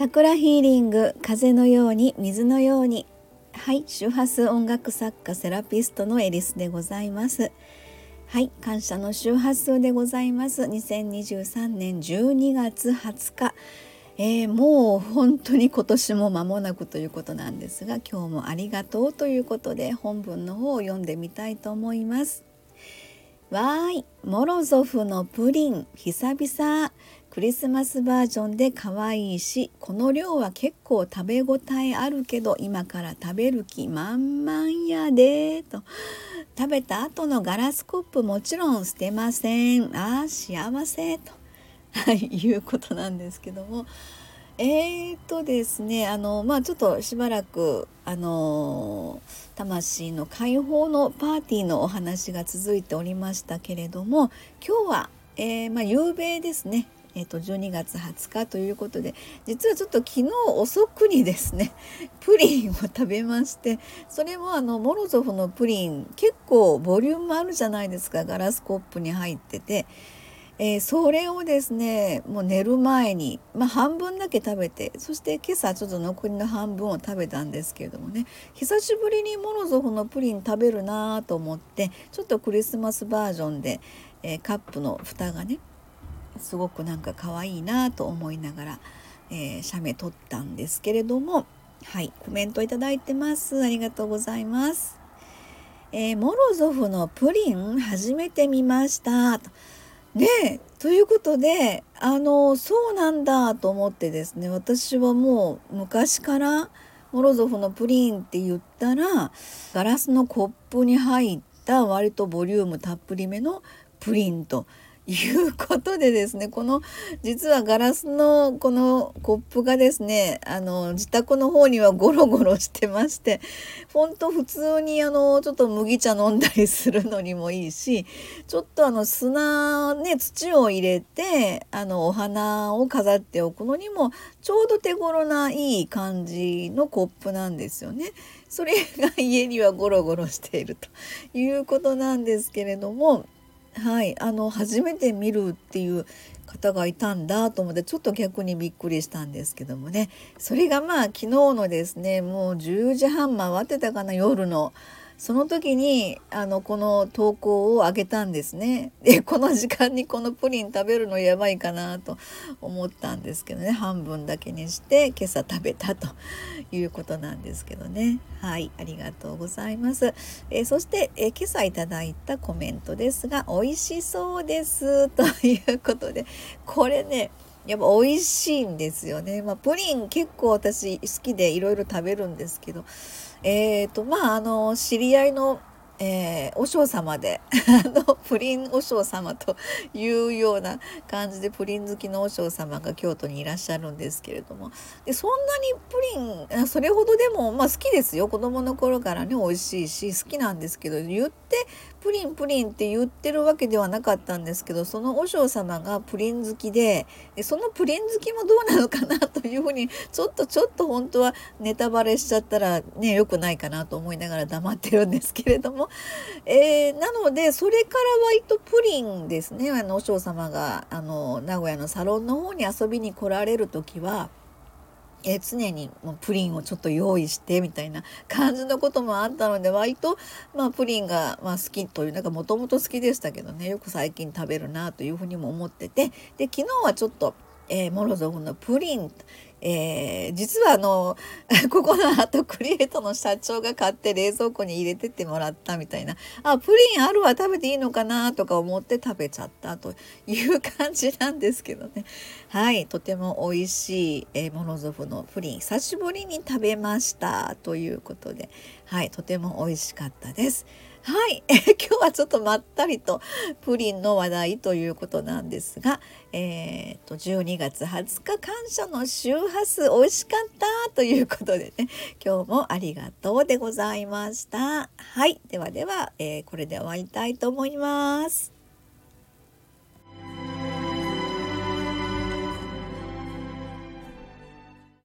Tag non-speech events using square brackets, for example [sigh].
チャクラヒーリング風のように水のように。はい周波数音楽作家セラピストのエリスでございます。はい感謝の周波数でございます。2023年12月20日。えー、もう本当に今年も間もなくということなんですが今日もありがとうということで本文の方を読んでみたいと思います。わーい。モロゾフのプリン。久々。クリスマスバージョンで可愛いしこの量は結構食べ応えあるけど今から食べる気満々やでと。食べた後のガラスコップもちろん捨てません。あー幸せと、はい、いうことなんですけども。えーとですねあのまあちょっとしばらくあの魂の解放のパーティーのお話が続いておりましたけれども今日は、えー、まあ、夕べですねえー、と12月20日ということで実はちょっと昨日遅くにですね [laughs] プリンを食べましてそれもあのモロゾフのプリン結構ボリュームあるじゃないですかガラスコップに入ってて、えー、それをですねもう寝る前に、まあ、半分だけ食べてそして今朝ちょっと残りの半分を食べたんですけれどもね久しぶりにモロゾフのプリン食べるなと思ってちょっとクリスマスバージョンで、えー、カップの蓋がねすごくなんか可愛いなと思いながら、えー、写メ撮ったんですけれどもはいコメントいただいてます。ありがとうございます、えー、モロゾフのプリン初めて見ました。とねということであのそうなんだと思ってですね私はもう昔からモロゾフのプリンって言ったらガラスのコップに入った割とボリュームたっぷりめのプリンということでですねこの実はガラスのこのコップがですねあの自宅の方にはゴロゴロしてましてほんと普通にあのちょっと麦茶飲んだりするのにもいいしちょっとあの砂ね土を入れてあのお花を飾っておくのにもちょうど手頃ないい感じのコップなんですよね。それが家にはゴロゴロしているということなんですけれどもはい。あの初めて見るっていう方がいたんだと思ってちょっと逆にびっくりしたんですけどもね。それがまあ昨日のですねもう10時半回ってたかな夜の。その時にあのこの投稿をあげたんですね。で [laughs] この時間にこのプリン食べるのやばいかなと思ったんですけどね半分だけにして今朝食べたということなんですけどね。はいありがとうございます。え、そして、え、今朝いただいたコメントですが「美味しそうです」ということでこれねやっぱ美味しいんですよね。まあ、プリン結構私好きでいろいろ食べるんですけど。えーとまああの知り合いのえー、お嬢様で [laughs] あのプリンお嬢様というような感じでプリン好きのお嬢様が京都にいらっしゃるんですけれども。でそんなにプリンそれほどでも、まあ、好きですよ。子供の頃からね美味しいし好きなんですけど言ってプリンプリンって言ってるわけではなかったんですけどその和尚様がプリン好きでそのプリン好きもどうなのかなというふうにちょっとちょっと本当はネタバレしちゃったらね良くないかなと思いながら黙ってるんですけれども、[laughs] えー、なのでそれから割とプリンですねあの和尚様があの名古屋のサロンの方に遊びに来られる時は。えー、常にもうプリンをちょっと用意してみたいな感じのこともあったので割と、まあ、プリンが、まあ、好きというなんかもともと好きでしたけどね。よく最近食べるなというふうにも思ってて。で昨日はちょっと、えー、モロゾフのプリンえー、実はあの [laughs] ここのアートクリエイトの社長が買って冷蔵庫に入れてってもらったみたいな。あプリンあるわ食べていいのかなとか思って食べちゃったという感じなんですけどね。[laughs] はいとても美味しい、えー、モロゾフのプリン久しぶりに食べましたということで。はいとても美味しかったです。はい、え [laughs] 今日はちょっとまったりとプリンの話題ということなんですが、えーと、12月20日感謝の周ハス美味しかったということでね今日もありがとうでございました。はいではでは、えー、これで終わりたいと思います。